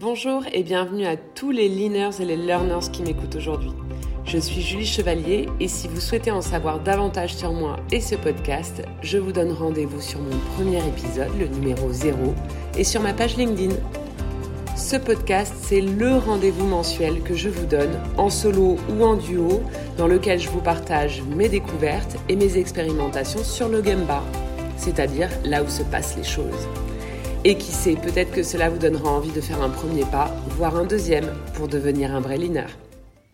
Bonjour et bienvenue à tous les leaners et les learners qui m'écoutent aujourd'hui. Je suis Julie Chevalier et si vous souhaitez en savoir davantage sur moi et ce podcast, je vous donne rendez-vous sur mon premier épisode, le numéro 0, et sur ma page LinkedIn. Ce podcast, c'est le rendez-vous mensuel que je vous donne, en solo ou en duo, dans lequel je vous partage mes découvertes et mes expérimentations sur le Gemba, c'est-à-dire là où se passent les choses. Et qui sait, peut-être que cela vous donnera envie de faire un premier pas, voire un deuxième, pour devenir un vrai leaner.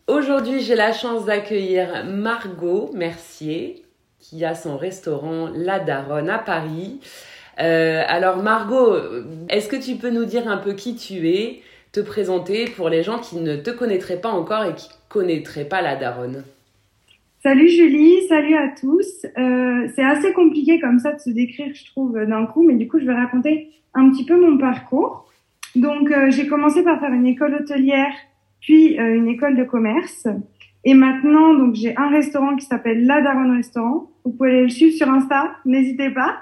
Aujourd'hui, j'ai la chance d'accueillir Margot Mercier, qui a son restaurant La Daronne à Paris. Euh, alors Margot, est-ce que tu peux nous dire un peu qui tu es, te présenter pour les gens qui ne te connaîtraient pas encore et qui connaîtraient pas La Daronne? Salut Julie, salut à tous. Euh, c'est assez compliqué comme ça de se décrire, je trouve, d'un coup, mais du coup, je vais raconter un petit peu mon parcours. Donc, euh, j'ai commencé par faire une école hôtelière, puis euh, une école de commerce. Et maintenant, donc, j'ai un restaurant qui s'appelle La Daronne Restaurant. Vous pouvez aller le suivre sur Insta, n'hésitez pas.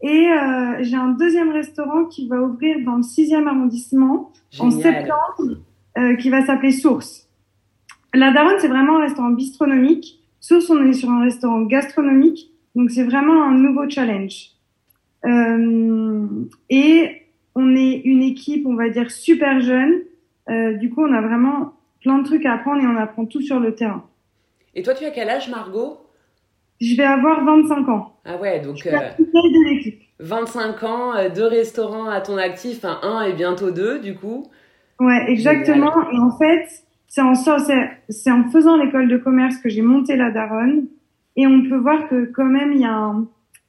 Et euh, j'ai un deuxième restaurant qui va ouvrir dans le 6e arrondissement en septembre, qui va s'appeler Source. La Daronne, c'est vraiment un restaurant bistronomique Source, on est sur un restaurant gastronomique, donc c'est vraiment un nouveau challenge. Euh, et on est une équipe, on va dire, super jeune. Euh, du coup, on a vraiment plein de trucs à apprendre et on apprend tout sur le terrain. Et toi, tu as quel âge, Margot? Je vais avoir 25 ans. Ah ouais, donc... Je de l'équipe. 25 ans, euh, deux restaurants à ton actif, enfin un et bientôt deux, du coup. Ouais, exactement. Et en fait, c'est en, c'est en faisant l'école de commerce que j'ai monté la Daronne. Et on peut voir que quand même, il y a un,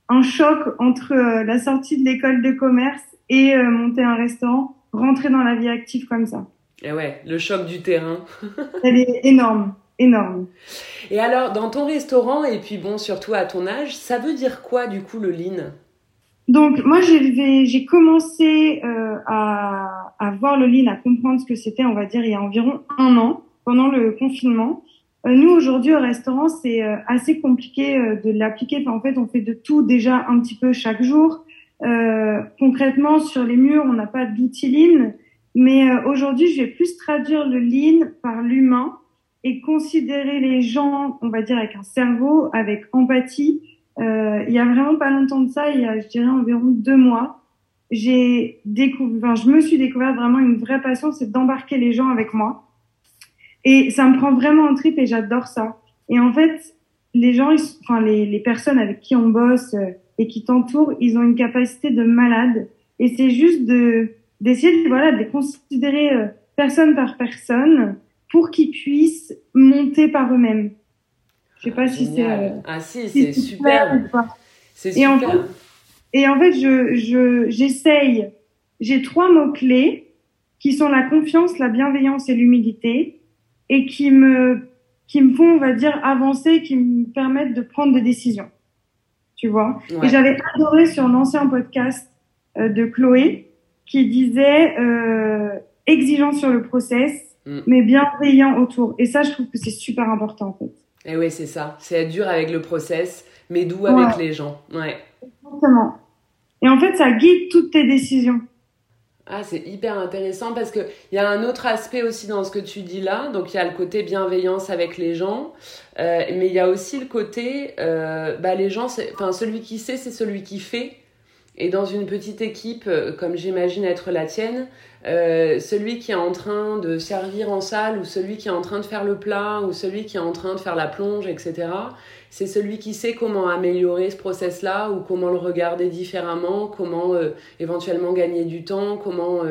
un choc entre euh, la sortie de l'école de commerce et euh, monter un restaurant, rentrer dans la vie active comme ça. Et ouais, le choc du terrain. Elle est énorme, énorme. Et alors, dans ton restaurant, et puis bon, surtout à ton âge, ça veut dire quoi du coup le lean? Donc moi j'ai commencé euh, à, à voir le lean, à comprendre ce que c'était, on va dire il y a environ un an pendant le confinement. Euh, nous aujourd'hui au restaurant c'est euh, assez compliqué euh, de l'appliquer. En fait on fait de tout déjà un petit peu chaque jour. concrètement sur les murs on n'a pas d'outils lean, mais aujourd'hui je vais plus traduire le lean par l'humain et considérer les gens on va dire avec un cerveau, avec empathie euh, il y a vraiment pas longtemps de ça, il y a, je dirais, environ deux mois, j'ai découvert, enfin, je me suis découvert vraiment une vraie passion, c'est d'embarquer les gens avec moi. Et ça me prend vraiment en trip et j'adore ça. Et en fait, les gens, enfin, les, les personnes avec qui on bosse euh, et qui t'entourent, ils ont une capacité de malade. Et c'est juste de, d'essayer de, voilà, de les considérer euh, personne par personne pour qu'ils puissent monter par eux-mêmes. Je sais pas si c'est. Euh, ah si, c'est super. C'est super. Et en fait, et en fait je, je, j'essaye. J'ai trois mots clés qui sont la confiance, la bienveillance et l'humilité, et qui me, qui me font, on va dire, avancer, qui me permettent de prendre des décisions. Tu vois? Et j'avais adoré sur un ancien podcast euh, de Chloé qui disait euh, exigeant sur le process, mm. mais bienveillant autour. Et ça, je trouve que c'est super important en fait. Et eh oui, c'est ça. C'est être dur avec le process, mais doux avec les gens. Ouais. Exactement. Et en fait, ça guide toutes tes décisions. Ah, c'est hyper intéressant parce qu'il y a un autre aspect aussi dans ce que tu dis là. Donc, il y a le côté bienveillance avec les gens, euh, mais il y a aussi le côté, euh, bah, celui qui sait, c'est celui qui fait. Et dans une petite équipe, euh, comme j'imagine être la tienne, euh, celui qui est en train de servir en salle ou celui qui est en train de faire le plat ou celui qui est en train de faire la plonge, etc. C'est celui qui sait comment améliorer ce process-là ou comment le regarder différemment, comment euh, éventuellement gagner du temps, comment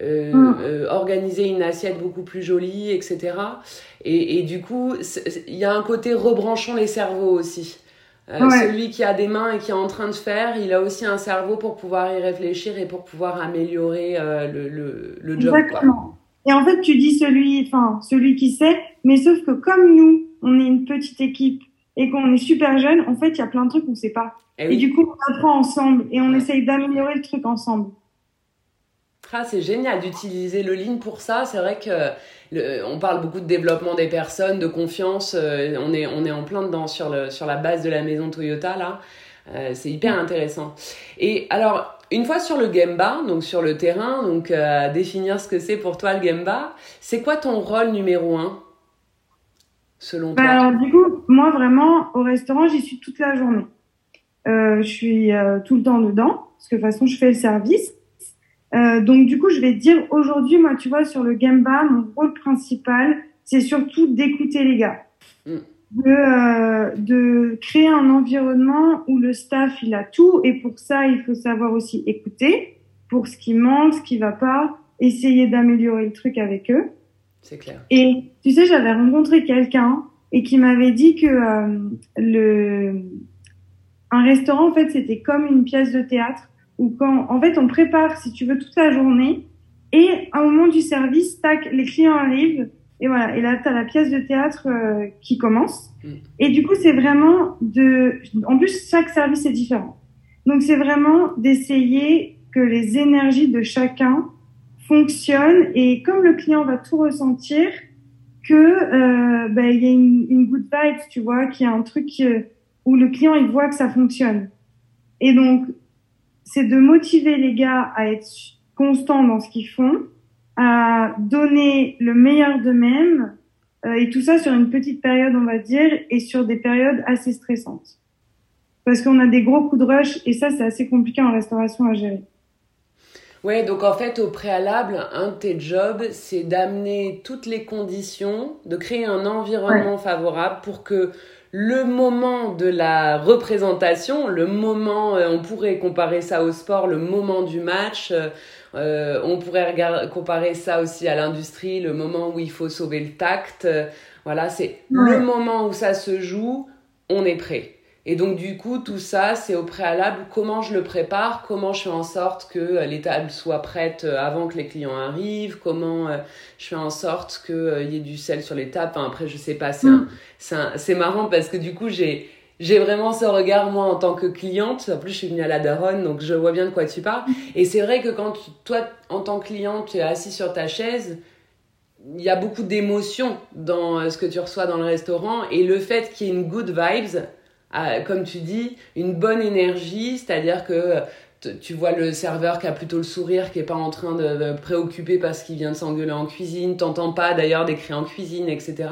euh, mm. organiser une assiette beaucoup plus jolie, etc. Et, et du coup, il y a un côté rebranchons les cerveaux aussi. Euh, celui qui a des mains et qui est en train de faire, il a aussi un cerveau pour pouvoir y réfléchir et pour pouvoir améliorer euh, le, le, le, job. Exactement. Et en fait, tu dis celui, enfin, celui qui sait, mais sauf que comme nous, on est une petite équipe et qu'on est super jeune, en fait, il y a plein de trucs qu'on sait pas. Eh et, du coup, on apprend ensemble et on essaye d'améliorer le truc ensemble. Ah, c'est génial d'utiliser le lean pour ça. C'est vrai que on parle beaucoup de développement des personnes, de confiance. Euh, on, est, on est en plein dedans sur, le, sur la base de la maison Toyota là. Euh, c'est hyper intéressant. Et alors, une fois sur le Gemba, donc sur le terrain, donc à définir ce que c'est pour toi le Gemba, c'est quoi ton rôle numéro un selon bah, toi? Alors du coup, moi vraiment au restaurant, j'y suis toute la journée. Euh, je suis euh, tout le temps dedans parce que de toute façon, je fais le service. Euh, donc du coup, je vais te dire aujourd'hui, moi, tu vois, sur le Gemba, mon rôle principal, c'est surtout d'écouter les gars. Mm. De, euh, de créer un environnement où le staff, il a tout. Et pour ça, il faut savoir aussi écouter pour ce qui manque, ce qui va pas, essayer d'améliorer le truc avec eux. C'est clair. Et tu sais, j'avais rencontré quelqu'un et qui m'avait dit que euh, le un restaurant, en fait, c'était comme une pièce de théâtre où quand, en fait, on prépare, si tu veux, toute la journée et au moment du service, tac, les clients arrivent et voilà. Et là, tu as la pièce de théâtre euh, qui commence. Mm. Et du coup, c'est vraiment de... En plus, chaque service est différent. Donc, c'est vraiment d'essayer que les énergies de chacun fonctionnent. Et comme le client va tout ressentir, que euh, ben, il y a une, une good vibe, tu vois, qu'il y a un truc euh, où le client il voit que ça fonctionne. Et donc, c'est de motiver les gars à être constants dans ce qu'ils font, à donner le meilleur d'eux-mêmes, euh, et tout ça sur une petite période, on va dire, et sur des périodes assez stressantes. Parce qu'on a des gros coups de rush, et ça, c'est assez compliqué en restauration à gérer. Ouais, donc en fait, au préalable, un de tes jobs, c'est d'amener toutes les conditions, de créer un environnement favorable pour que le moment de la représentation, le moment, euh, on pourrait comparer ça au sport, le moment du match, euh, euh, on pourrait regarder, comparer ça aussi à l'industrie, le moment où il faut sauver le tact. euh, voilà, c'est Ouais. le moment où ça se joue, on est prêt. Et donc du coup, tout ça, c'est au préalable, comment je le prépare, comment je fais en sorte que euh, les tables soient prêtes euh, avant que les clients arrivent, comment euh, je fais en sorte qu'il y ait du sel sur les tables. Enfin, après, je sais pas, c'est un- c'est un- c'est marrant parce que du coup, j'ai j'ai vraiment ce regard, moi, en tant que cliente. En plus, je suis venue à la Daronne, donc je vois bien de quoi tu parles. Et c'est vrai que quand tu- toi, en tant que cliente, tu es assis sur ta chaise, il y a beaucoup d'émotions dans ce que tu reçois dans le restaurant. Et le fait qu'il y ait une good vibes, comme tu dis, une bonne énergie, c'est-à-dire que tu vois le serveur qui a plutôt le sourire, qui est pas en train de, préoccuper parce qu'il vient de s'engueuler en cuisine, t'entends pas d'ailleurs des cris en cuisine, etc.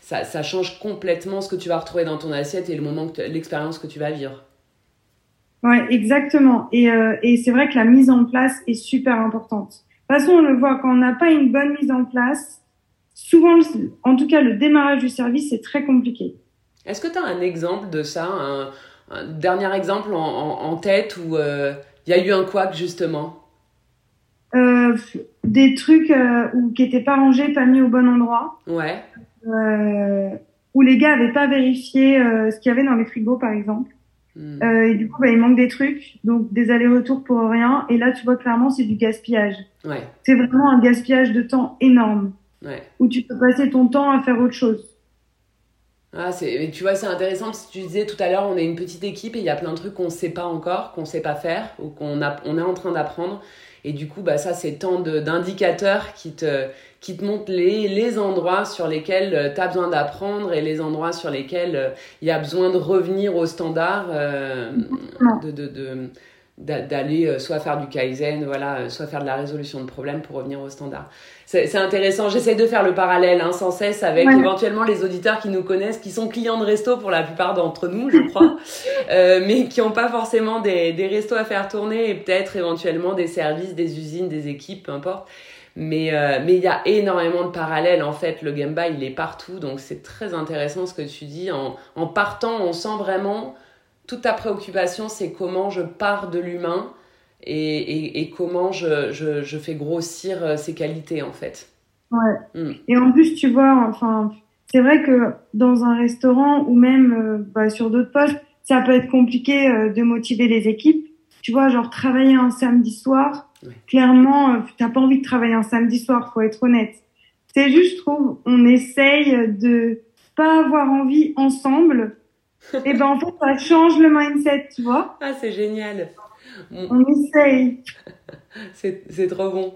Ça, ça change complètement ce que tu vas retrouver dans ton assiette et le moment, l'expérience que tu vas vivre. Ouais, exactement. Et, euh, et c'est vrai que la mise en place est super importante. De toute façon, on le voit, quand on n'a pas une bonne mise en place, souvent, en tout cas, le démarrage du service, c'est très compliqué. Est-ce que tu as un exemple de ça, un, un dernier exemple en, en- en tête où euh, il y a eu un couac justement? Euh, des trucs euh, où, qui étaient pas rangés, pas mis au bon endroit, Ouais, euh, où les gars avaient pas vérifié euh, ce qu'il y avait dans les frigos, par exemple. Hmm. Euh, et du coup, bah, il manque des trucs, donc des allers-retours pour rien. Et là, tu vois clairement, c'est du gaspillage. ouais, C'est vraiment un gaspillage de temps énorme, ouais. où tu peux passer ton temps à faire autre chose. Ah, c'est, tu vois, c'est intéressant parce que tu disais tout à l'heure, on est une petite équipe et il y a plein de trucs qu'on ne sait pas encore, qu'on ne sait pas faire ou qu'on a, on est en train d'apprendre. Et du coup, bah, ça, c'est tant de, d'indicateurs qui te, qui te montrent les, les endroits sur lesquels tu as besoin d'apprendre et les endroits sur lesquels euh, il y a besoin de revenir au standard, euh, de, de, de- d'a- d'aller euh, soit faire du kaizen, voilà, euh, soit faire de la résolution de problèmes pour revenir au standard. C'est c'est intéressant, j'essaie de faire le parallèle hein, sans cesse avec Ouais. éventuellement les auditeurs qui nous connaissent, qui sont clients de resto pour la plupart d'entre nous, je crois, euh, mais qui n'ont pas forcément des, des restos à faire tourner et peut-être éventuellement des services, des usines, des équipes, peu importe. Mais euh, mais il y a énormément de parallèles en fait. Le Gemba il est partout, donc c'est très intéressant ce que tu dis. En, en partant, on sent vraiment toute ta préoccupation, c'est comment je pars de l'humain et, et, et comment je, je, je fais grossir euh, ses qualités en fait. Ouais. Mm. Et en plus, tu vois, enfin, c'est vrai que dans un restaurant ou même euh, bah, sur d'autres postes, ça peut être compliqué euh, de motiver les équipes. Tu vois, genre travailler un samedi soir, Ouais. clairement, euh, t'as pas envie de travailler un samedi soir, faut être honnête. C'est juste, je trouve, on essaye de pas avoir envie ensemble. Et ben en fait, ça change le mindset, tu vois. Ah, c'est génial. On essaye. C'est trop bon.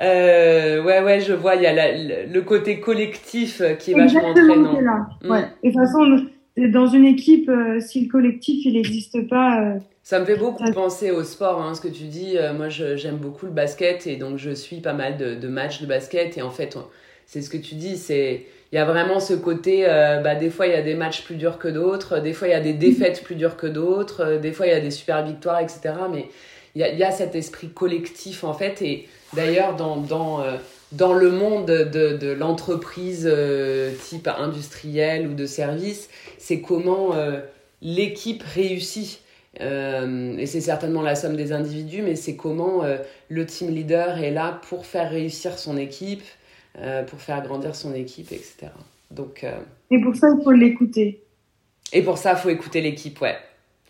Euh, ouais, ouais, je vois, il y a la- le, le côté collectif qui est vachement Exactement, entraînant. c'est là. Mm. Ouais. Et de toute façon, dans une équipe, euh, si le collectif il n'existe pas, euh, Ça me fait beaucoup penser au sport, hein, ce que tu dis. Moi, j'aime beaucoup le basket et donc je suis pas mal de, matchs de basket. Et en fait, c'est ce que tu dis, c'est il y a vraiment ce côté, euh, bah, des fois il y a des matchs plus durs que d'autres, des fois il y a des défaites plus dures que d'autres, euh, des fois il y a des super victoires, etc. Mais il y a, y a, cet esprit collectif en fait. Et d'ailleurs, dans, dans, dans le monde de, de l'entreprise type industrielle ou de service, c'est comment l'équipe réussit. Euh, et c'est certainement la somme des individus, mais c'est comment euh, le team leader est là pour faire réussir son équipe, euh, pour faire grandir son équipe, etc. Donc, et pour ça, il faut l'écouter. Et pour ça, il faut écouter l'équipe, ouais.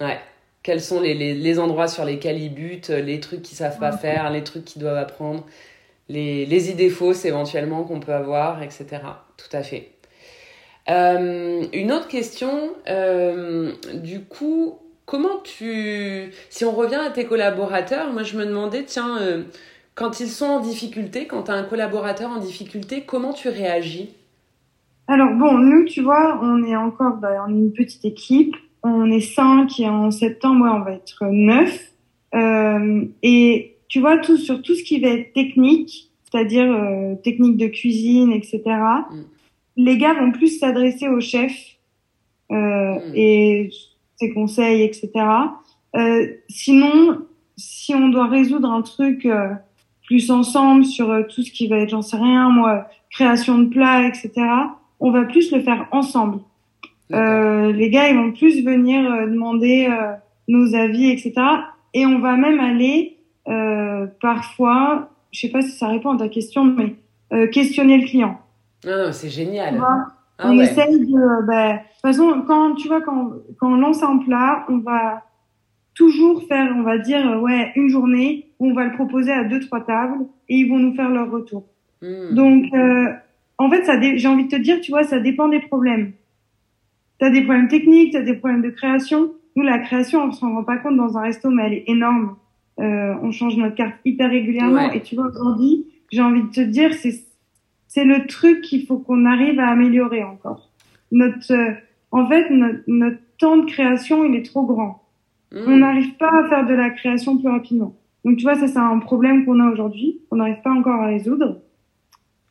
ouais. Quels sont les, les, les, endroits sur lesquels ils butent, les trucs qu'ils savent pas faire, les trucs qu'ils doivent apprendre, les, les idées fausses éventuellement qu'on peut avoir, etc. Tout à fait. une autre question, du coup, comment tu... Si on revient à tes collaborateurs, moi je me demandais, tiens, euh, quand ils sont en difficulté, quand tu as un collaborateur en difficulté, comment tu réagis? Alors bon, nous, tu vois, on est encore bah, on est une petite équipe. On est cinq et en septembre, on va être neuf. Euh, et tu vois, tout sur tout ce qui va être technique, c'est-à-dire euh, technique de cuisine, etc. Mm. Les gars vont plus s'adresser au chef mm. et ses conseils, etc. Euh, sinon, si on doit résoudre un truc euh, plus ensemble sur euh, tout ce qui va être, j'en sais rien, moi, création de plats, etc., on va plus le faire ensemble. Euh, les gars, ils vont plus venir demander nos avis, etc. Et on va même aller parfois, je sais pas si ça répond à ta question, mais questionner le client. Non, non, c'est génial. Ah on essaye de, bah, de toute façon, quand tu vois, quand, quand on lance un plat, on va toujours faire, on va dire, euh, ouais, une journée on va le proposer à deux, trois tables et ils vont nous faire leur retour. Hmm. Donc, euh, en fait, ça, j'ai envie de te dire, tu vois, ça dépend des problèmes. T'as des problèmes techniques, t'as des problèmes de création. Nous, la création, on s'en rend pas compte dans un resto, mais elle est énorme. Euh, on change notre carte hyper régulièrement. Et tu vois, aujourd'hui, j'ai envie de te dire, c'est c'est le truc qu'il faut qu'on arrive à améliorer encore. Notre, euh, en fait, notre, temps de création, il est trop grand. Mmh. On n'arrive pas à faire de la création plus rapidement. Donc, tu vois, ça, c'est un problème qu'on a aujourd'hui, qu'on n'arrive pas encore à résoudre.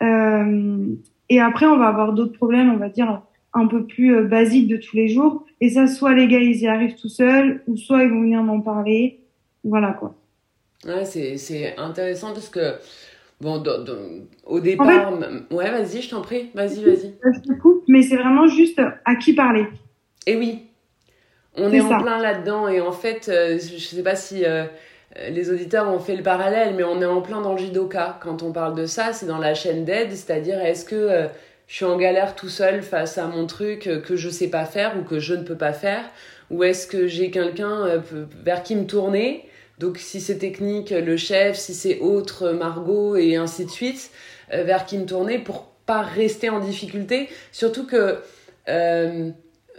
Euh, et après, on va avoir d'autres problèmes, on va dire, un peu plus euh, basiques de tous les jours. Et ça, soit les gars, ils y arrivent tout seuls, ou soit ils vont venir m'en parler. Voilà, quoi. Ouais, c'est intéressant parce que Bon, au départ, ouais, vas-y, je t'en prie, vas-y, vas-y. Je te coupe, mais c'est vraiment juste à qui parler. Et oui, on est, en plein là-dedans, et en fait, euh, je sais pas si euh, les auditeurs ont fait le parallèle, mais on est en plein dans le. Quand on parle de ça, c'est dans la chaîne d'aide, c'est-à-dire est-ce que euh, je suis en galère tout seul face à mon truc que je sais pas faire ou que je ne peux pas faire, ou est-ce que j'ai quelqu'un vers qui me tourner? Donc si c'est technique, le chef, si c'est autre, Margot et ainsi de suite, euh, vers qui me tourner pour pas rester en difficulté? Surtout que euh,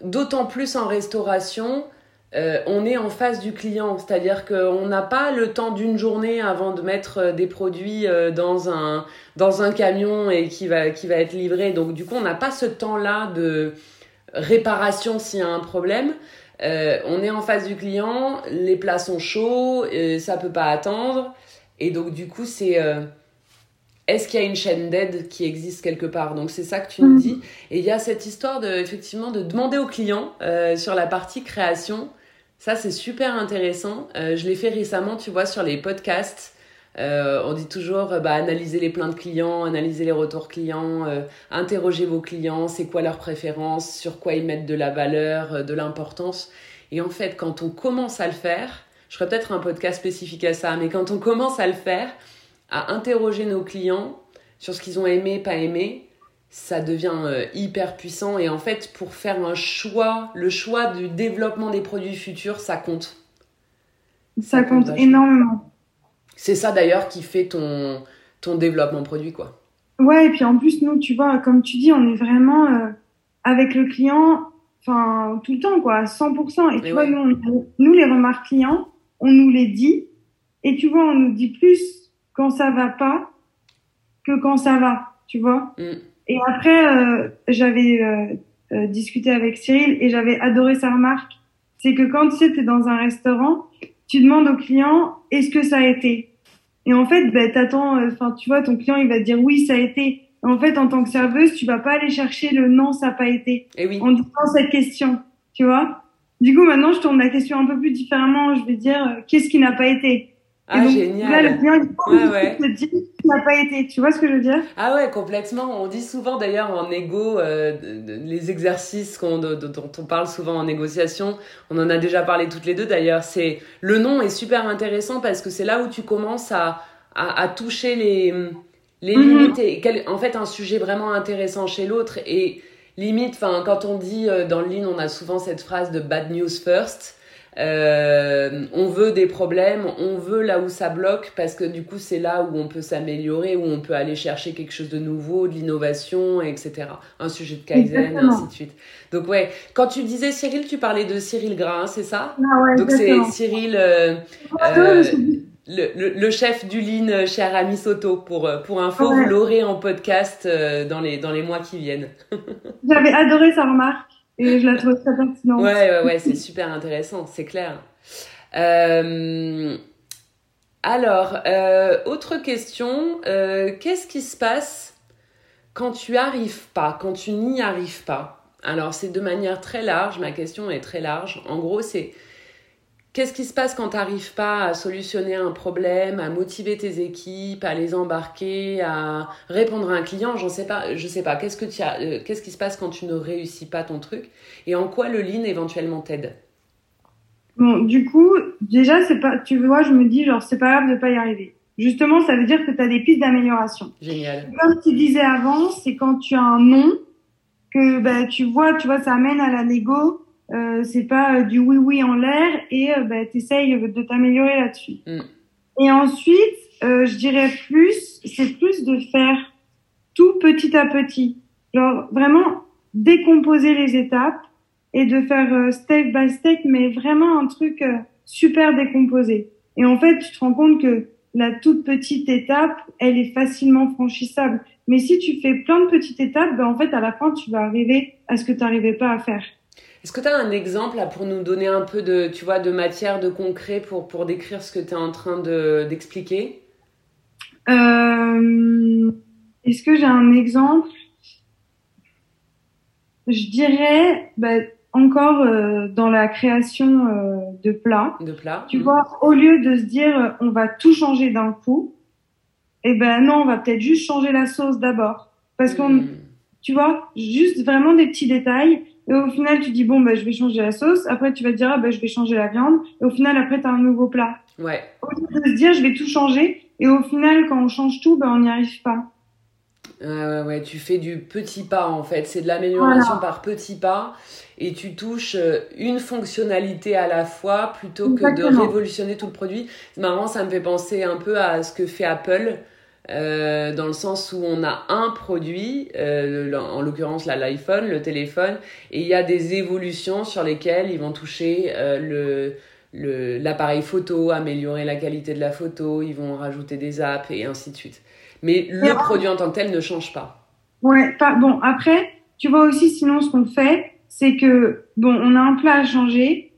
d'autant plus en restauration, euh, on est en face du client, c'est-à-dire qu'on n'a pas le temps d'une journée avant de mettre des produits dans un, dans un camion et qui va, qui va être livré. Donc du coup, on n'a pas ce temps-là de réparation s'il y a un problème. Euh, on est en face du client, les plats sont chauds, euh, ça peut pas attendre. Et donc, du coup, c'est euh, est-ce qu'il y a une chaîne d'aide qui existe quelque part? Donc, c'est ça que tu nous mhm. dis. Et il y a cette histoire de, effectivement, de demander au client sur la partie création. Ça, c'est super intéressant. je l'ai fait récemment, tu vois, sur les podcasts. Euh, on dit toujours, euh, bah, analysez les plaintes clients, analysez les retours clients, euh, interrogez vos clients, c'est quoi leurs préférences, sur quoi ils mettent de la valeur, de l'importance. Et en fait, quand on commence à le faire, je ferai peut-être un podcast spécifique à ça, mais quand on commence à le faire, à interroger nos clients sur ce qu'ils ont aimé, pas aimé, ça devient hyper puissant. Et en fait, pour faire un choix, le choix du développement des produits futurs, ça compte. Ça, compte énormément. C'est ça d'ailleurs qui fait ton, ton développement produit, quoi. Ouais, et puis en plus, nous, tu vois, comme tu dis, on est vraiment euh, avec le client, enfin, tout le temps, quoi, à 100%. Et tu vois, nous, nous, les remarques clients, on nous les dit. Et tu vois, on nous dit plus quand ça va pas que quand ça va, tu vois. Mm. Et après, euh, j'avais euh, discuté avec Cyril et j'avais adoré sa remarque. c'est que quand tu sais, es dans un restaurant, tu demandes au client est-ce que ça a été? Et en fait, ben, t'attends, euh, enfin, tu vois, ton client, il va te dire oui, ça a été. En fait, en tant que serveuse, tu vas pas aller chercher le non, ça n'a pas été. Et eh oui. En disant cette question, tu vois? Du coup, maintenant, je tourne la question un peu plus différemment. Je vais dire, euh, qu'est-ce qui n'a pas été? Ah, génial. Là, le client, il oh, ouais, ouais. dit n'a pas été. Tu vois ce que je veux dire? Ah ouais, complètement. On dit souvent d'ailleurs en égo, euh, les exercices qu'on, dont on parle souvent en négociation, on en a déjà parlé toutes les deux d'ailleurs, c'est le nom est super intéressant parce que c'est là où tu commences à, à, toucher les, les mhm. limites et en fait un sujet vraiment intéressant chez l'autre et limite, quand on dit euh, dans le lean, on a souvent cette phrase de bad news first. Euh, on veut des problèmes, on veut là où ça bloque parce que du coup c'est là où on peut s'améliorer, où on peut aller chercher quelque chose de nouveau, de l'innovation, etc. Un sujet de Kaizen, et ainsi de suite. Donc ouais, quand tu disais Cyril, tu parlais de Cyril Grain, c'est ça? Ah Donc c'est Cyril, euh, euh, le, chef du Lean chez Aramis Soto. Pour, pour info, vous l'aurez en podcast dans, les, dans les mois qui viennent. J'avais adoré sa remarque et je la trouve très pertinente. Ouais, ouais, ouais, c'est super intéressant, c'est clair. Euh, alors, euh, autre question, euh, qu'est-ce qui se passe quand tu arrives pas, quand tu n'y arrives pas? Alors, c'est de manière très large, ma question est très large. En gros, c'est Qu'est-ce qui se passe quand tu n'arrives pas à solutionner un problème, à motiver tes équipes, à les embarquer, à répondre à un client? Je sais pas. Je sais pas. Qu'est-ce que tu as euh, Qu'est-ce qui se passe quand tu ne réussis pas ton truc? Et en quoi le lean éventuellement t'aide? Bon, du coup, déjà, c'est pas. Tu vois, je me dis genre c'est pas grave de pas y arriver. Justement, ça veut dire que tu as des pistes d'amélioration. Génial. Comme tu disais avant, c'est quand tu as un nom que bah, tu vois, tu vois, ça amène à la négo euh, c'est pas euh, du oui oui en l'air et euh, bah, t'essayes de t'améliorer là-dessus. Mm. Et ensuite, euh, je dirais plus, c'est plus de faire tout petit à petit, genre vraiment décomposer les étapes et de faire step by step, mais vraiment un truc super décomposé. Et en fait, tu te rends compte que la toute petite étape, elle est facilement franchissable. Mais si tu fais plein de petites étapes, ben en fait, à la fin, tu vas arriver à ce que tu n'arrivais pas à faire. Est-ce que tu as un exemple là, pour nous donner un peu de, tu vois, de matière, de concret pour, pour décrire ce que tu es en train d'expliquer? Euh, Est-ce que j'ai un exemple? Je dirais bah, encore euh, dans la création euh, de plats. De plats. Tu vois, au lieu de se dire on va tout changer d'un coup, eh ben non, on va peut-être juste changer la sauce d'abord. Parce qu'on, hmm. tu vois, juste vraiment des petits détails et au final, tu dis, bon, bah, je vais changer la sauce. Après, tu vas te dire, ah, bah, je vais changer la viande. Et au final, après, tu as un nouveau plat. Ouais. Au lieu de se dire, je vais tout changer. Et au final, quand on change tout, bah, on n'y arrive pas. ouais, ouais, tu fais du petit pas en fait. C'est de l'amélioration par petit pas et tu touches euh, une fonctionnalité à la fois plutôt que de révolutionner tout le produit. C'est marrant, ça me fait penser un peu à ce que fait Apple. Euh, dans le sens où on a un produit, euh, en l'occurrence l'iPhone, le téléphone, et il y a des évolutions sur lesquelles ils vont toucher euh, le, l'appareil photo, améliorer la qualité de la photo, ils vont rajouter des apps et ainsi de suite. Mais le produit en tant que tel ne change pas. Ouais, pas, bon, après, tu vois aussi, sinon, ce qu'on fait, c'est que, bon, on a un plat à changer,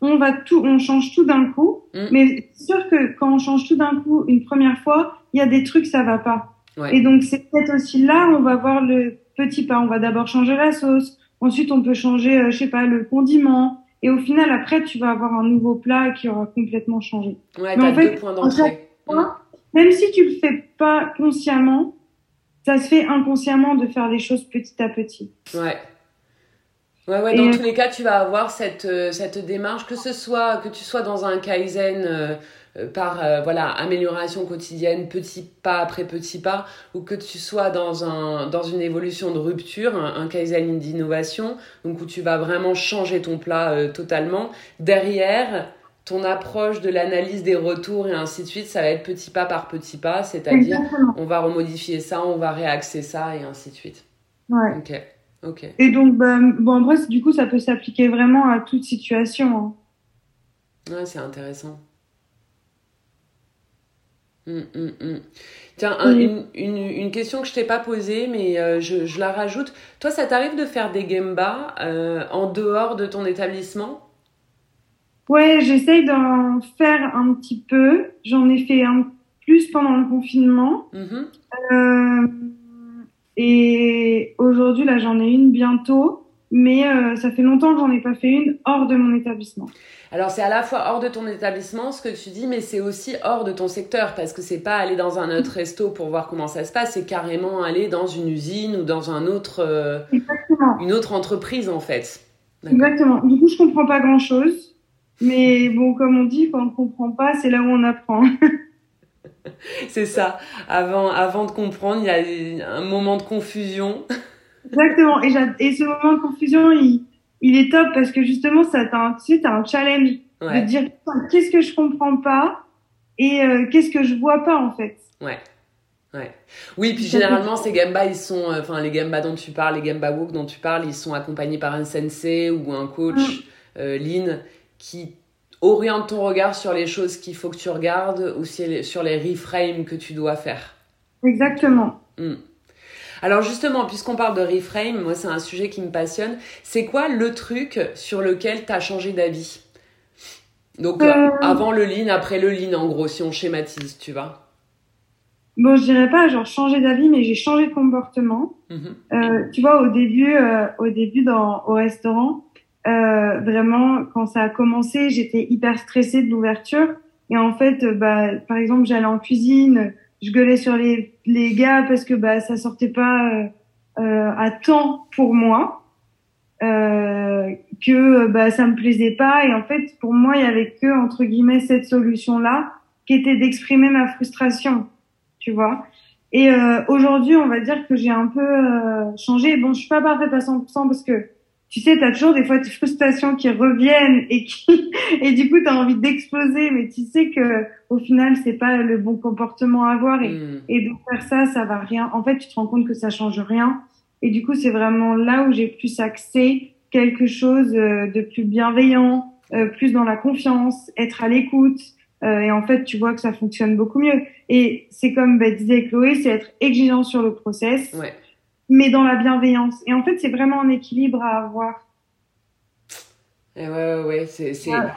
on va tout, on change tout d'un coup, mm. mais c'est sûr que quand on change tout d'un coup une première fois, il y a des trucs, ça va pas. Et donc, c'est peut-être aussi là on va voir le petit pas. On va d'abord changer la sauce. Ensuite, on peut changer, euh, je sais pas, le condiment. Et au final, après, tu vas avoir un nouveau plat qui aura complètement changé. Ouais, t'as deux points d'entrée. Même si tu le fais pas consciemment, ça se fait inconsciemment de faire les choses petit à petit. Ouais. Ouais, ouais, dans tous les cas, tu vas avoir cette, euh, cette démarche, que ce soit, que tu sois dans un Kaizen, euh, euh, par euh, voilà amélioration quotidienne, petit pas après petit pas, ou que tu sois dans, un, dans une évolution de rupture, un, kaizen d'innovation, donc où tu vas vraiment changer ton plat euh, totalement. Derrière, ton approche de l'analyse des retours et ainsi de suite, ça va être petit pas par petit pas, c'est-à-dire on va remodifier ça, on va réaxer ça et ainsi de suite. Ouais. Ok. Et donc, bah, bon, en vrai, du coup, ça peut s'appliquer vraiment à toute situation. Hein. Ouais, c'est intéressant. Hum, hum, hum. Tiens, une, une, une, question que je t'ai pas posée, mais euh, je, je, la rajoute. Toi, ça t'arrive de faire des gemba euh, en dehors de ton établissement? Ouais, j'essaye d'en faire un petit peu. J'en ai fait un plus pendant le confinement. Mhm. Euh, et aujourd'hui, là, j'en ai une bientôt. Mais euh, ça fait longtemps que j'en ai pas fait une hors de mon établissement. Alors c'est à la fois hors de ton établissement ce que tu dis, mais c'est aussi hors de ton secteur parce que c'est pas aller dans un autre resto pour voir comment ça se passe, c'est carrément aller dans une usine ou dans un autre, euh, une autre entreprise en fait. Exactement. Du coup, je comprends pas grand chose. Mais bon, comme on dit, quand on comprend pas, c'est là où on apprend. C'est ça. Avant, avant de comprendre, il y a un moment de confusion. Exactement. Et, et ce moment de confusion, il, il est top parce que justement, ça un, tu sais, un challenge de dire qu'est-ce que je comprends pas et euh, qu'est-ce que je vois pas en fait. ouais. Ouais. Oui, puis généralement ces gambas, ils sont, euh, enfin les gambas dont tu parles, les gamba walk dont tu parles, ils sont accompagnés par un sensei ou un coach euh, lean qui oriente ton regard sur les choses qu'il faut que tu regardes ou sur les reframes que tu dois faire. Exactement. Hmm. Alors justement, puisqu'on parle de reframe, moi c'est un sujet qui me passionne. C'est quoi le truc sur lequel tu as changé d'avis? Donc Euh. avant le lean, après le lean en gros, si on schématise, tu vois. Bon, je dirais pas genre changer d'avis, mais j'ai changé de comportement. Mhm. Euh, tu vois, au début, euh, au début dans au restaurant, euh, vraiment quand ça a commencé, j'étais hyper stressée de l'ouverture. Et en fait, euh, bah, par exemple, j'allais en cuisine, je gueulais sur les les gars parce que bah ça sortait pas euh, euh, à temps pour moi, euh, que bah ça me plaisait pas. Et en fait, pour moi, il y avait que entre guillemets cette solution là qui était d'exprimer ma frustration, tu vois. Et aujourd'hui, on va dire que j'ai un peu changé. Bon, je suis pas parfaite à 100% parce que tu sais, t'as toujours des fois tes frustrations qui reviennent et qui et du coup t'as envie d'exploser, mais tu sais que au final c'est pas le bon comportement à avoir et, Hmm. et de faire ça, ça va rien. En fait, tu te rends compte que ça change rien. Et du coup, c'est vraiment là où j'ai plus axé quelque chose euh, de plus bienveillant, euh, plus dans la confiance, être à l'écoute. Euh, et en fait, tu vois que ça fonctionne beaucoup mieux. Et c'est comme bah, disait Chloé, c'est être exigeant sur le process, Ouais. Mais dans la bienveillance. Et en fait, c'est vraiment un équilibre à avoir. Et ouais, ouais, ouais, c'est, Voilà.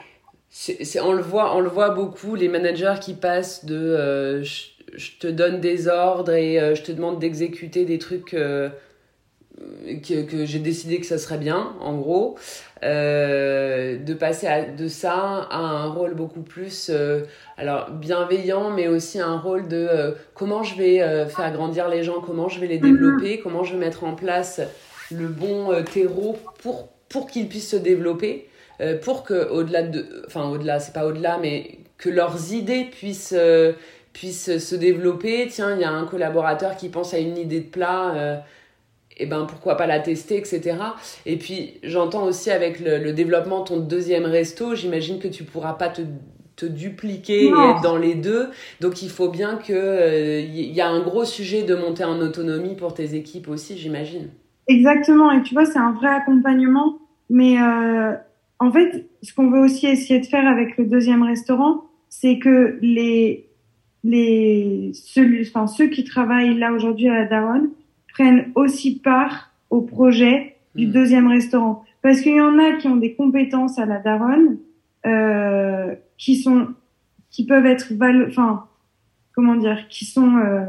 on le voit, on le voit beaucoup, les managers qui passent de euh, je, je te donne des ordres et euh, je te demande d'exécuter des trucs euh, que, j'ai décidé que ça serait bien, en gros, euh, de passer de ça à un rôle beaucoup plus euh, alors bienveillant, mais aussi un rôle de euh, comment je vais faire grandir les gens, comment je vais les développer, comment je vais mettre en place le bon terreau pour, pour qu'ils puissent se développer, pour que au-delà de, enfin au-delà, c'est pas au-delà, mais que leurs idées puissent puissent se développer. Tiens, il y a un collaborateur qui pense à une idée de plat. Euh, et ben pourquoi pas la tester, etc. Et puis j'entends aussi avec le, le développement de ton deuxième resto, j'imagine que tu pourras pas te, te dupliquer Non. et être dans les deux. Donc il faut bien que euh, il y a un gros sujet de monter en autonomie pour tes équipes aussi, j'imagine. Exactement. Et tu vois, c'est un vrai accompagnement. Mais euh, en fait, ce qu'on veut aussi essayer de faire avec le deuxième restaurant, c'est que les les ceux, enfin, ceux qui travaillent là aujourd'hui à la Daronne prennent aussi part au projet du Mm. deuxième restaurant. Parce qu'il y en a qui ont des compétences à la Daronne euh, qui sont qui peuvent être val enfin comment dire qui sont euh,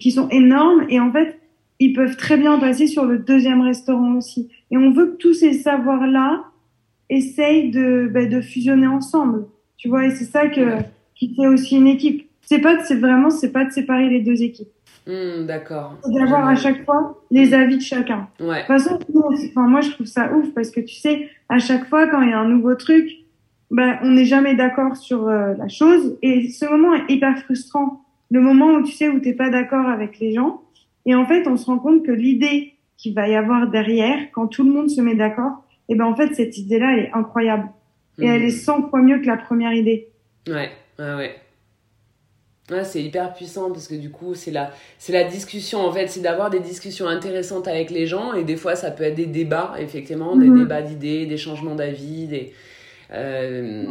qui sont énormes et en fait ils peuvent très bien passer sur le deuxième restaurant aussi et on veut que tous ces savoirs là essayent de bah, de fusionner ensemble tu vois et c'est ça que qui fait aussi une équipe c'est pas c'est vraiment c'est pas de séparer les deux équipes Hmm, D'accord. d'avoir à chaque fois les avis de chacun Ouais. de toute façon, enfin, moi, je trouve ça ouf parce que tu sais, à chaque fois, quand il y a un nouveau truc, ben, on n'est jamais d'accord sur euh, la chose. Et ce moment est hyper frustrant. Le moment où tu sais, où t'es pas d'accord avec les gens. Et en fait, on se rend compte que l'idée qu'il va y avoir derrière, quand tout le monde se met d'accord, et ben, en fait, cette idée-là, elle est incroyable. Et Hmm. elle est 100 fois mieux que la première idée. Ouais, ouais, ouais. Ouais, c'est hyper puissant parce que du coup, c'est la, c'est la discussion en fait, c'est d'avoir des discussions intéressantes avec les gens et des fois, ça peut être des débats, effectivement, des Mhm. débats d'idées, des changements d'avis, des, euh,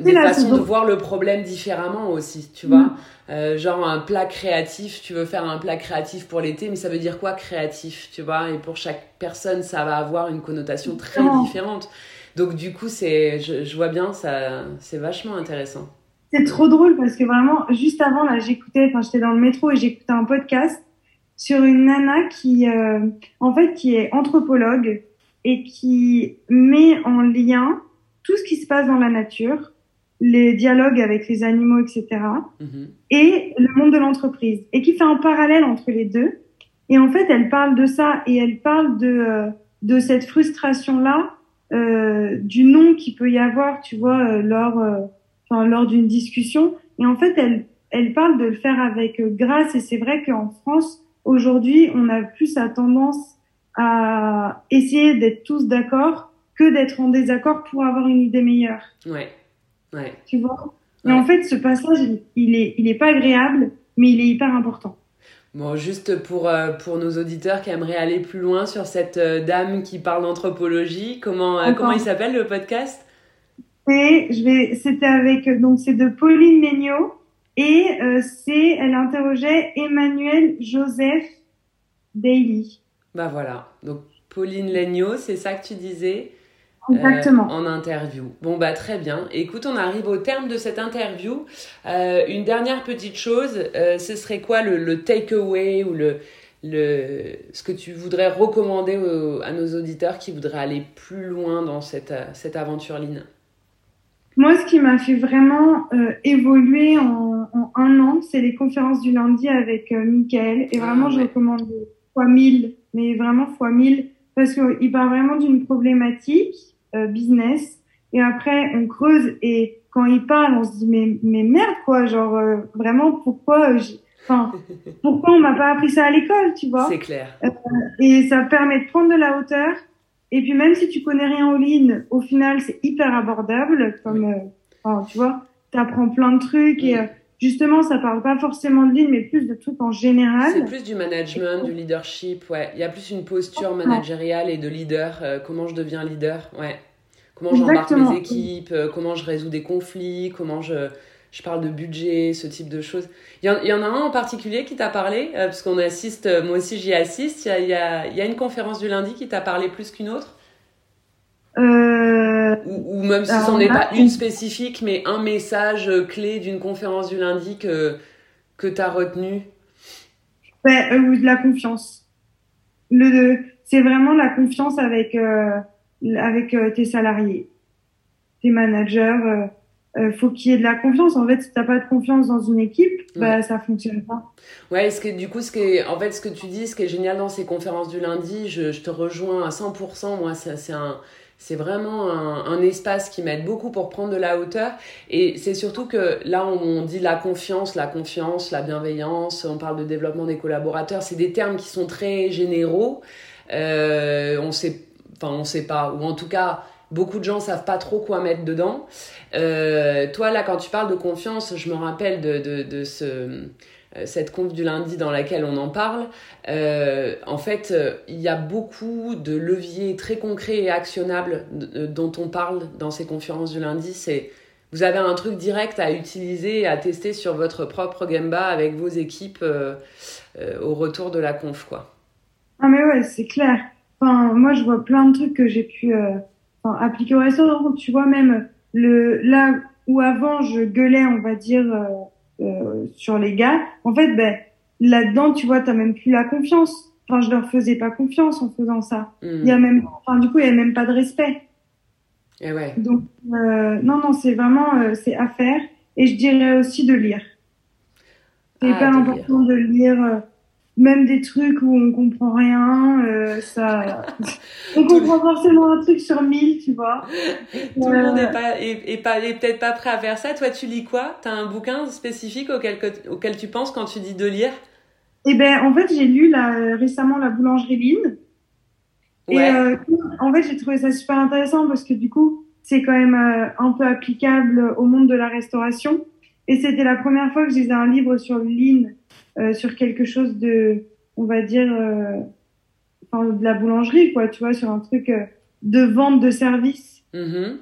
des façons de voir le problème différemment aussi, tu Mhm. vois. Euh, genre un plat créatif, tu veux faire un plat créatif pour l'été, mais ça veut dire quoi créatif, tu vois? Et pour chaque personne, ça va avoir une connotation très Différent. différente. Donc du coup, c'est, je, je vois bien, ça, c'est vachement intéressant. C'est trop drôle parce que vraiment, juste avant, là, j'écoutais, enfin, j'étais dans le métro et j'écoutais un podcast sur une nana qui, euh, en fait, qui est anthropologue et qui met en lien tout ce qui se passe dans la nature, les dialogues avec les animaux, etc., Mhm. et le monde de l'entreprise, et qui fait un parallèle entre les deux. Et en fait, elle parle de ça et elle parle de euh, de cette frustration-là, euh, du non qu'il peut y avoir, tu vois, euh, lors euh, enfin lors d'une discussion. Et en fait, elle elle parle de le faire avec euh, grâce. Et c'est vrai qu'en France aujourd'hui, on a plus à tendance à essayer d'être tous d'accord que d'être en désaccord pour avoir une idée meilleure Ouais, ouais. tu vois? Ouais. en fait, ce passage, il- est, il est pas agréable, mais il est hyper important. Bon, juste pour, euh, pour nos auditeurs qui aimeraient aller plus loin sur cette euh, dame qui parle d'anthropologie, comment, euh, comment il s'appelle le podcast? Je vais, c'était avec, donc c'est de Pauline Legnaud, et euh, c'est, elle interrogeait Emmanuel Joseph Daly. Bah voilà, donc Pauline Legnaud, c'est ça que tu disais euh, Exactement. en interview. Bon bah très bien. Écoute, on arrive au terme de cette interview. Euh, une dernière petite chose, ce serait quoi le, le takeaway ou le, le, ce que tu voudrais recommander à nos auditeurs qui voudraient aller plus loin dans cette, cette aventure Line Moi, ce qui m'a fait vraiment euh, évoluer en, en un an, c'est les conférences du lundi avec euh, Michael. Et Ah, vraiment, je recommande fois mille, mais vraiment fois mille, parce qu'il parle vraiment d'une problématique euh, business. Et après, on creuse et quand il parle, on se dit mais mais merde quoi, genre euh, vraiment pourquoi, euh, enfin pourquoi on m'a pas appris ça à l'école, tu vois? C'est clair. et ça permet de prendre de la hauteur. Et puis même si tu connais rien au lean, au final c'est hyper abordable. Comme euh, enfin, tu vois, tu apprends plein de trucs et euh, justement ça parle pas forcément de lean, mais plus de trucs en C'est général. plus du management, du leadership, ouais. Il y a plus une posture managériale et de leader. euh, comment je deviens leader, ouais. Comment j'embarque mes équipes, euh, comment je résous des conflits, comment je, je parle de budget, ce type de choses. Il y, en, il y en a un en particulier qui t'a parlé, euh, parce qu'on assiste, euh, moi aussi j'y assiste. Il y a, il y, a, il y a une conférence du lundi qui t'a parlé plus qu'une autre? Euh, ou, ou même si ce n'est pas une spécifique, mais un message euh, clé d'une conférence du lundi que, que t'as retenu? Ben, euh, ou de la confiance. Le, c'est vraiment la confiance avec euh, avec tes salariés, tes managers. Euh, faut qu'il y ait de la confiance. En fait, si t'as pas de confiance dans une équipe, bah ça fonctionne pas. Ouais, ce que, du coup, ce qui est, en fait, ce que tu dis, ce qui est génial dans ces conférences du lundi, je, je te rejoins à 100%. Moi, c'est un, c'est vraiment un, un espace qui m'aide beaucoup pour prendre de la hauteur. Et c'est surtout que là, on dit la confiance, la confiance, la bienveillance, on parle de développement des collaborateurs. C'est des termes qui sont très généraux. Euh, on sait, enfin, on sait pas, ou en tout cas, beaucoup de gens savent pas trop quoi mettre dedans. Euh, toi, là, quand tu parles de confiance, je me rappelle de, de, de ce, euh, cette conf du lundi dans laquelle on en parle. Euh, en fait, euh, il y a beaucoup de leviers très concrets et actionnables dont on parle dans ces conférences du lundi. C'est vous avez un truc direct à utiliser à tester sur votre propre Gemba avec vos équipes euh, euh, au retour de la conf, quoi. Ah mais ouais, c'est clair. Enfin, moi je vois plein de trucs que j'ai pu enfin, appliquer au. Tu vois même le là où avant je gueulais, on va dire euh, euh, sur les gars. En fait, ben là-dedans, tu vois, t'as même plus la confiance. Enfin, je leur faisais pas confiance en faisant ça. Hmm. Il y a même, enfin, du coup, il y a même pas de respect. Et ouais. Donc, euh, non, non, c'est vraiment, euh, c'est à faire. Et je dirais aussi de lire. C'est Ah, de important de lire, euh, même des trucs où on comprend rien. euh, ça, on comprend forcément un truc sur mille, tu vois. Tout le monde Euh, n'est pas, est, est pas, est peut-être pas prêt à faire ça. Toi, tu lis quoi? T'as un bouquin spécifique auquel, que- auquel tu penses quand tu dis de lire? Et ben, en fait, j'ai lu récemment la boulangerie. Et Ouais. euh, en fait, j'ai trouvé ça super intéressant parce que du coup, c'est quand même euh, un peu applicable au monde de la restauration. Et c'était la première fois que je lisais un livre sur le lean, euh, sur quelque chose de, on va dire, euh, enfin, de la boulangerie, quoi, tu vois, sur un truc euh, de vente de services. Mhm.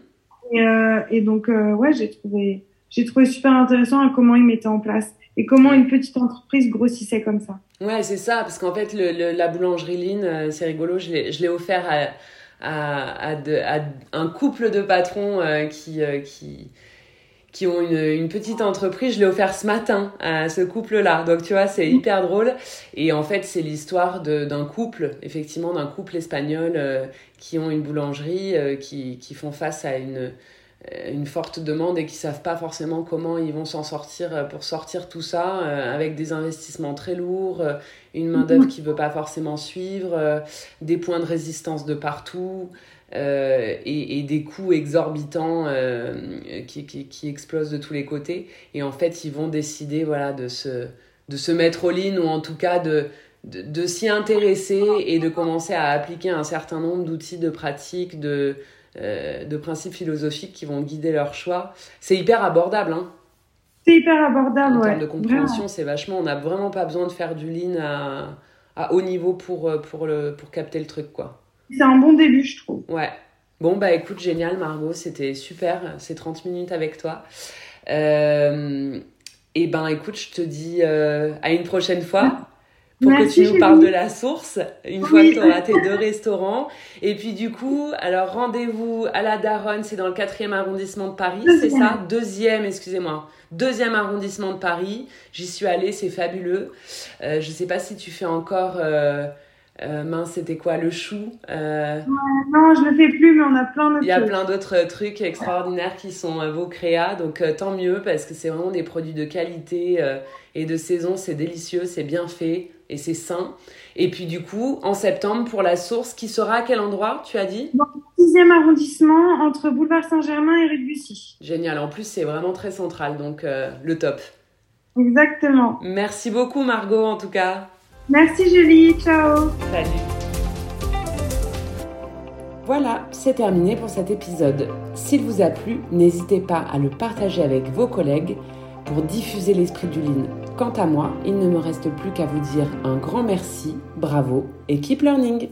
Et, euh, et donc, ouais, j'ai trouvé, j'ai trouvé super intéressant comment ils mettaient en place et comment une petite entreprise grossissait comme ça. Ouais, c'est ça, parce qu'en fait, le, le- la boulangerie euh, c'est rigolo, je l'ai je l'ai offert à, à, un couple de patrons qui, qui, qui ont une, une, petite entreprise. Je l'ai offert ce matin à ce couple-là. Donc, tu vois, c'est hyper drôle. Et en fait, c'est l'histoire d'un couple, effectivement, d'un couple espagnol euh, qui ont une boulangerie, euh, qui, qui, font face à une, euh, une forte demande et qui savent pas forcément comment ils vont s'en sortir pour sortir tout ça, avec des investissements très lourds, une main-d'œuvre qui veut pas forcément suivre, des points de résistance de partout. Euh, et, des coûts exorbitants euh, qui, qui, qui, explosent de tous les côtés. Et en fait, ils vont décider voilà, de, se, de se mettre au ligne ou en tout cas de, de, de s'y intéresser et de commencer à appliquer un certain nombre d'outils, de pratiques, de, euh, de principes philosophiques qui vont guider leur choix. C'est hyper abordable. Hein. C'est hyper abordable, en termes de compréhension, c'est vachement. On n'a vraiment pas besoin de faire du lean à, à haut niveau pour, pour, le, pour capter le truc, quoi. C'est un bon début, je trouve. Ouais. Bon, bah écoute, génial, Margot, c'était super, ces 30 minutes avec toi. Euh, et ben écoute, je te dis euh, à une prochaine fois pour que tu nous parles de la source, une fois que tu auras tes deux restaurants. Et puis du coup, alors rendez-vous à la Daronne, c'est dans le quatrième arrondissement de Paris, c'est ça? Deuxième, excusez-moi. Deuxième arrondissement de Paris. J'y suis allée, c'est fabuleux. Euh, je sais pas si tu fais encore... Euh, euh, mince, c'était quoi Le chou euh... Non, je le fais plus, mais on a plein d'autres Il y a plein d'autres trucs extraordinaires qui sont euh, vos créas, donc euh, tant mieux parce que c'est vraiment des produits de qualité et de saison, c'est délicieux, c'est bien fait et c'est sain. Et puis du coup, en septembre, pour la source, qui sera à quel endroit, tu as dit? Dans le 6e arrondissement, entre Boulevard Saint-Germain et rue de Bussy. Génial, en plus c'est vraiment très central, donc le top. Exactement. Merci beaucoup Margot en tout cas. Merci Julie, ciao. Salut. Voilà, c'est terminé pour cet épisode. S'il vous a plu, n'hésitez pas à le partager avec vos collègues pour diffuser l'esprit du Lean. Quant à moi, il ne me reste plus qu'à vous dire un grand merci, bravo et keep learning